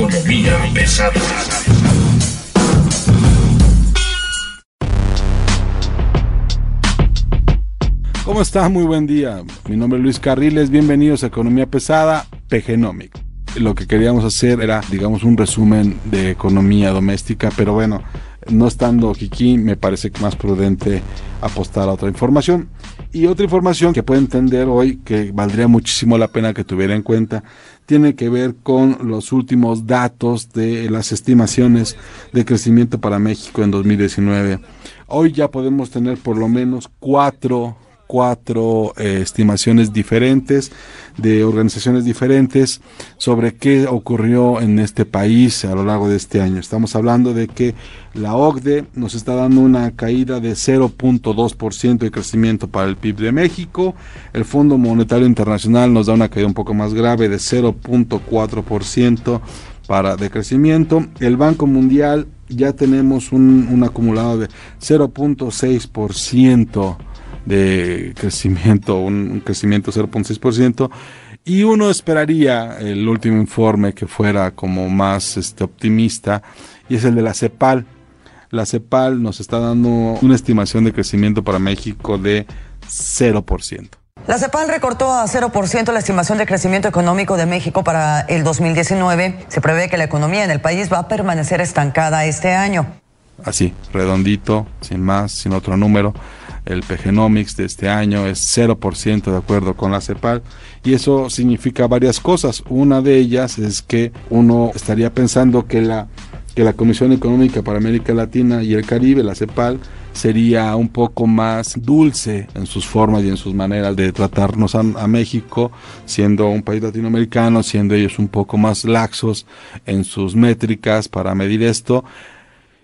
Economía pesada. ¿Cómo está? Muy buen día. Mi nombre es Luis Carriles. Bienvenidos a Economía Pesada, PGnomic. Lo que queríamos hacer era, digamos, un resumen de economía doméstica, pero bueno, no estando aquí, me parece más prudente apostar a otra información. Y otra información que puede entender hoy, que valdría muchísimo la pena que tuviera en cuenta, tiene que ver con los últimos datos de las estimaciones de crecimiento para México en 2019. Hoy ya podemos tener por lo menos cuatro cuatro eh, estimaciones diferentes de organizaciones diferentes sobre qué ocurrió en este país a lo largo de este año. Estamos hablando de que la OCDE nos está dando una caída de 0.2% de crecimiento para el PIB de México. El Fondo Monetario Internacional nos da una caída un poco más grave de 0.4% para de crecimiento. El Banco Mundial ya tenemos un, un acumulado de 0.6% de crecimiento, un, crecimiento 0.6%, y uno esperaría el último informe que fuera como más este, optimista, y es el de la CEPAL. La CEPAL nos está dando una estimación de crecimiento para México de 0%. La CEPAL recortó a 0% la estimación de crecimiento económico de México para el 2019. Se prevé que la economía en el país va a permanecer estancada este año. Así, redondito, sin más, sin otro número el PGnomics de este año es 0% de acuerdo con la CEPAL y eso significa varias cosas. Una de ellas es que uno estaría pensando que la, que la Comisión Económica para América Latina y el Caribe, la CEPAL, sería un poco más dulce en sus formas y en sus maneras de tratarnos a, a, México, siendo un país latinoamericano, siendo ellos un poco más laxos en sus métricas para medir esto.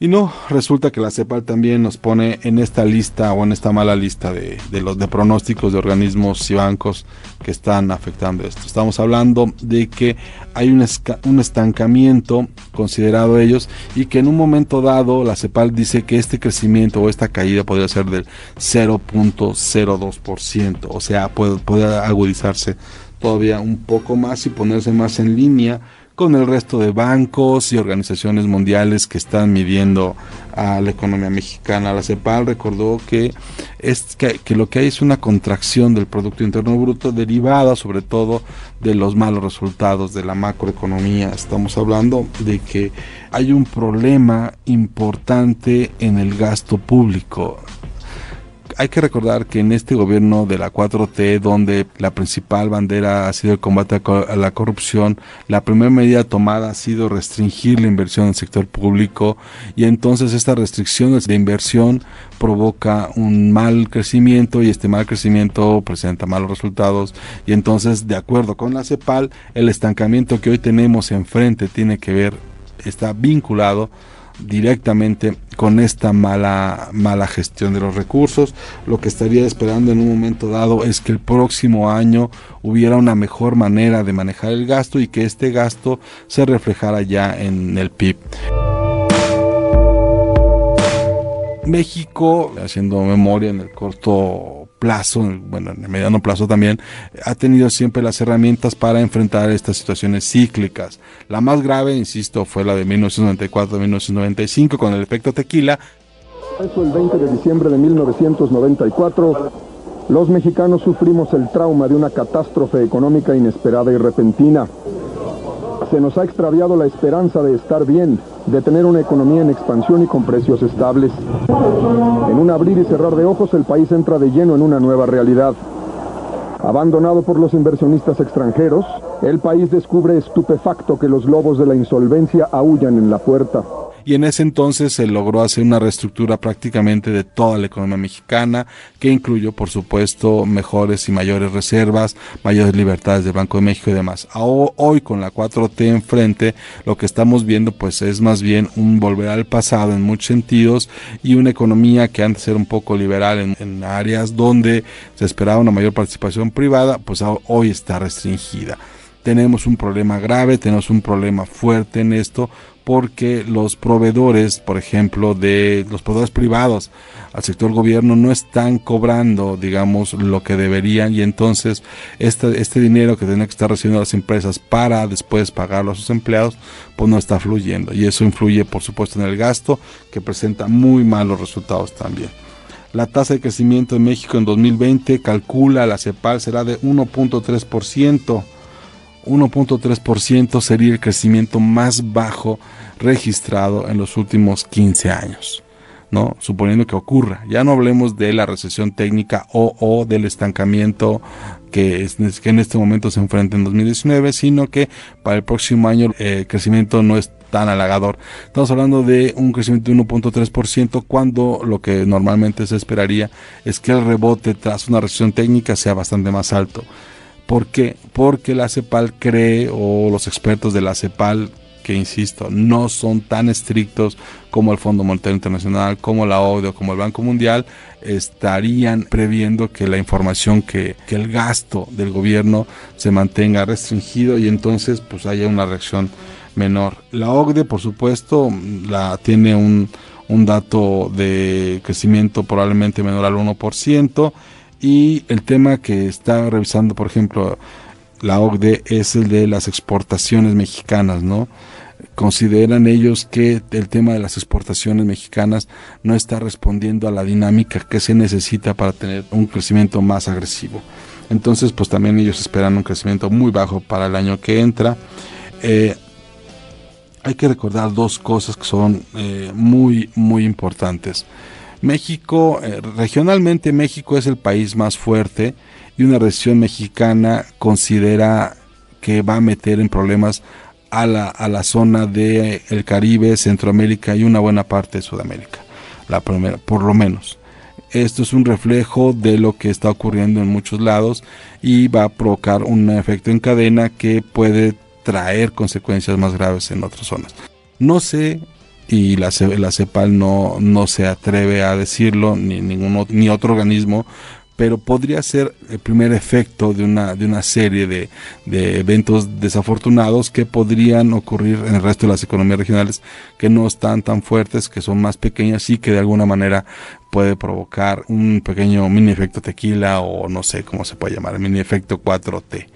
Y no, resulta que la CEPAL también nos pone en esta lista o en esta mala lista de, de, los de pronósticos de organismos y bancos que están afectando esto. Estamos hablando de que hay un, un estancamiento considerado ellos y que en un momento dado la CEPAL dice que este crecimiento o esta caída podría ser del 0.02%, o sea, puede, puede agudizarse todavía un poco más y ponerse más en línea con el resto de bancos y organizaciones mundiales que están midiendo a la economía mexicana. La CEPAL recordó que, es, que, lo que hay es una contracción del Producto Interno Bruto derivada sobre todo de los malos resultados de la macroeconomía. Estamos hablando de que hay un problema importante en el gasto público hay que recordar que en este gobierno de la 4T, donde la principal bandera ha sido el combate a la corrupción, la primera medida tomada ha sido restringir la inversión en el sector público y entonces esta restricción de inversión provoca un mal crecimiento y este mal crecimiento presenta malos resultados y entonces de acuerdo con la CEPAL el estancamiento que hoy tenemos enfrente tiene que ver está vinculado directamente con esta mala mala gestión de los recursos. Lo que estaría esperando en un momento dado es que el próximo año hubiera una mejor manera de manejar el gasto y que este gasto se reflejara ya en el PIB. México, haciendo memoria en el corto plazo, bueno, en el mediano plazo también, ha tenido siempre las herramientas para enfrentar estas situaciones cíclicas. La más grave, insisto, fue la de 1994-1995 con el efecto tequila. Eso el 20 de diciembre de 1994, los mexicanos sufrimos el trauma de una catástrofe económica inesperada y repentina. Se nos ha extraviado la esperanza de estar bien, de tener una economía en expansión y con precios estables. En un abrir y cerrar de ojos, el país entra de lleno en una nueva realidad. Abandonado por los inversionistas extranjeros, el país descubre estupefacto que los lobos de la insolvencia aullan en la puerta. Y en ese entonces se logró hacer una reestructura prácticamente de toda la economía mexicana, que incluyó por supuesto mejores y mayores reservas, mayores libertades del Banco de México y demás. Hoy con la 4T enfrente, lo que estamos viendo pues es más bien un volver al pasado en muchos sentidos y una economía que antes era un poco liberal en, en áreas donde se esperaba una mayor participación privada, pues hoy está restringida tenemos un problema grave, tenemos un problema fuerte en esto, porque los proveedores, por ejemplo, de los proveedores privados al sector gobierno no están cobrando, digamos, lo que deberían y entonces este, este dinero que tienen que estar recibiendo las empresas para después pagarlo a sus empleados, pues no está fluyendo y eso influye, por supuesto, en el gasto que presenta muy malos resultados también. La tasa de crecimiento en México en 2020 calcula la CEPAL será de 1.3%. 1.3% sería el crecimiento más bajo registrado en los últimos 15 años. ¿no? Suponiendo que ocurra. Ya no hablemos de la recesión técnica o, del estancamiento que, es, que en este momento se enfrenta en 2019, sino que para el próximo año el crecimiento no es tan halagador. Estamos hablando de un crecimiento de 1.3% cuando lo que normalmente se esperaría es que el rebote tras una recesión técnica sea bastante más alto. ¿Por qué? Porque la CEPAL cree, o los expertos de la CEPAL, que insisto, no son tan estrictos como el Fondo Monetario Internacional, como la OCDE o como el Banco Mundial, estarían previendo que la información, que, que el gasto del gobierno se mantenga restringido y entonces pues haya una reacción menor. La OCDE, por supuesto, la tiene un, un dato de crecimiento probablemente menor al 1%, y el tema que está revisando, por ejemplo, la OCDE es el de las exportaciones mexicanas, ¿no? Consideran ellos que el tema de las exportaciones mexicanas no está respondiendo a la dinámica que se necesita para tener un crecimiento más agresivo. Entonces, pues también ellos esperan un crecimiento muy bajo para el año que entra. Eh, hay que recordar dos cosas que son eh, muy, muy importantes. México, eh, regionalmente México es el país más fuerte y una región mexicana considera que va a meter en problemas a la, a la zona del el Caribe, Centroamérica y una buena parte de Sudamérica, la primera, por lo menos. Esto es un reflejo de lo que está ocurriendo en muchos lados y va a provocar un efecto en cadena que puede traer consecuencias más graves en otras zonas. No sé y la, la CEPAL no, no se atreve a decirlo, ni, ningún, ni otro organismo, pero podría ser el primer efecto de una, de una serie de, eventos desafortunados que podrían ocurrir en el resto de las economías regionales que no están tan fuertes, que son más pequeñas y que de alguna manera puede provocar un pequeño mini efecto tequila o no sé cómo se puede llamar, el mini efecto 4T.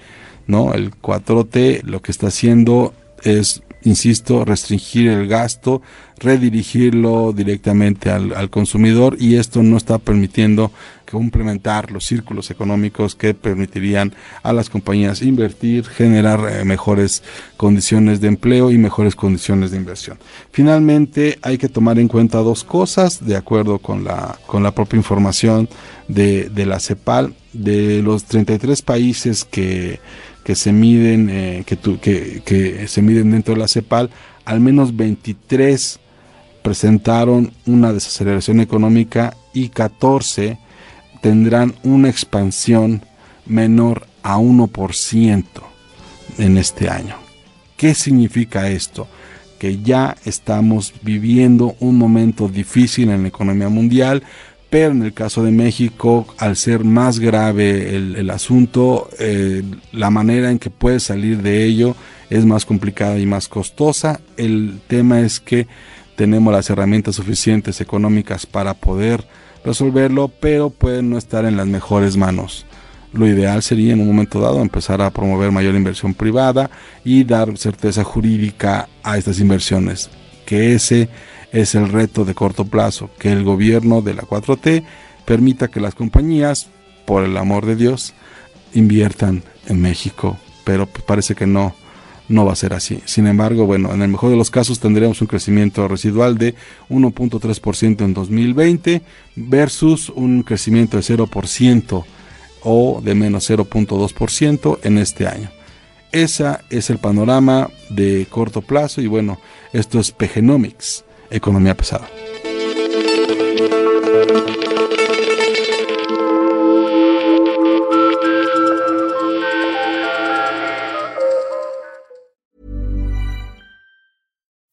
¿no? El 4T lo que está haciendo es insisto, restringir el gasto, redirigirlo directamente al, consumidor y esto no está permitiendo complementar los círculos económicos que permitirían a las compañías invertir, generar eh, mejores condiciones de empleo y mejores condiciones de inversión. Finalmente, hay que tomar en cuenta dos cosas, de acuerdo con la, con la propia información de, de la CEPAL, de los 33 países que que se miden eh, que, que, se miden dentro de la CEPAL, al menos 23 presentaron una desaceleración económica y 14 tendrán una expansión menor a 1% en este año. ¿Qué significa esto? Que ya estamos viviendo un momento difícil en la economía mundial, pero en el caso de México, al ser más grave el, asunto, eh, la manera en que puede salir de ello es más complicada y más costosa. El tema es que tenemos las herramientas suficientes económicas para poder resolverlo, pero pueden no estar en las mejores manos. Lo ideal sería en un momento dado empezar a promover mayor inversión privada y dar certeza jurídica a estas inversiones. Que ese es el reto de corto plazo, que el gobierno de la 4T permita que las compañías, por el amor de Dios, inviertan en México, pero parece que no, no va a ser así. Sin embargo, bueno, en el mejor de los casos tendremos un crecimiento residual de 1.3% en 2020 versus un crecimiento de 0% o de menos 0.2% en este año. Ese es el panorama de corto plazo y bueno, esto es Pegenomics economía pesada.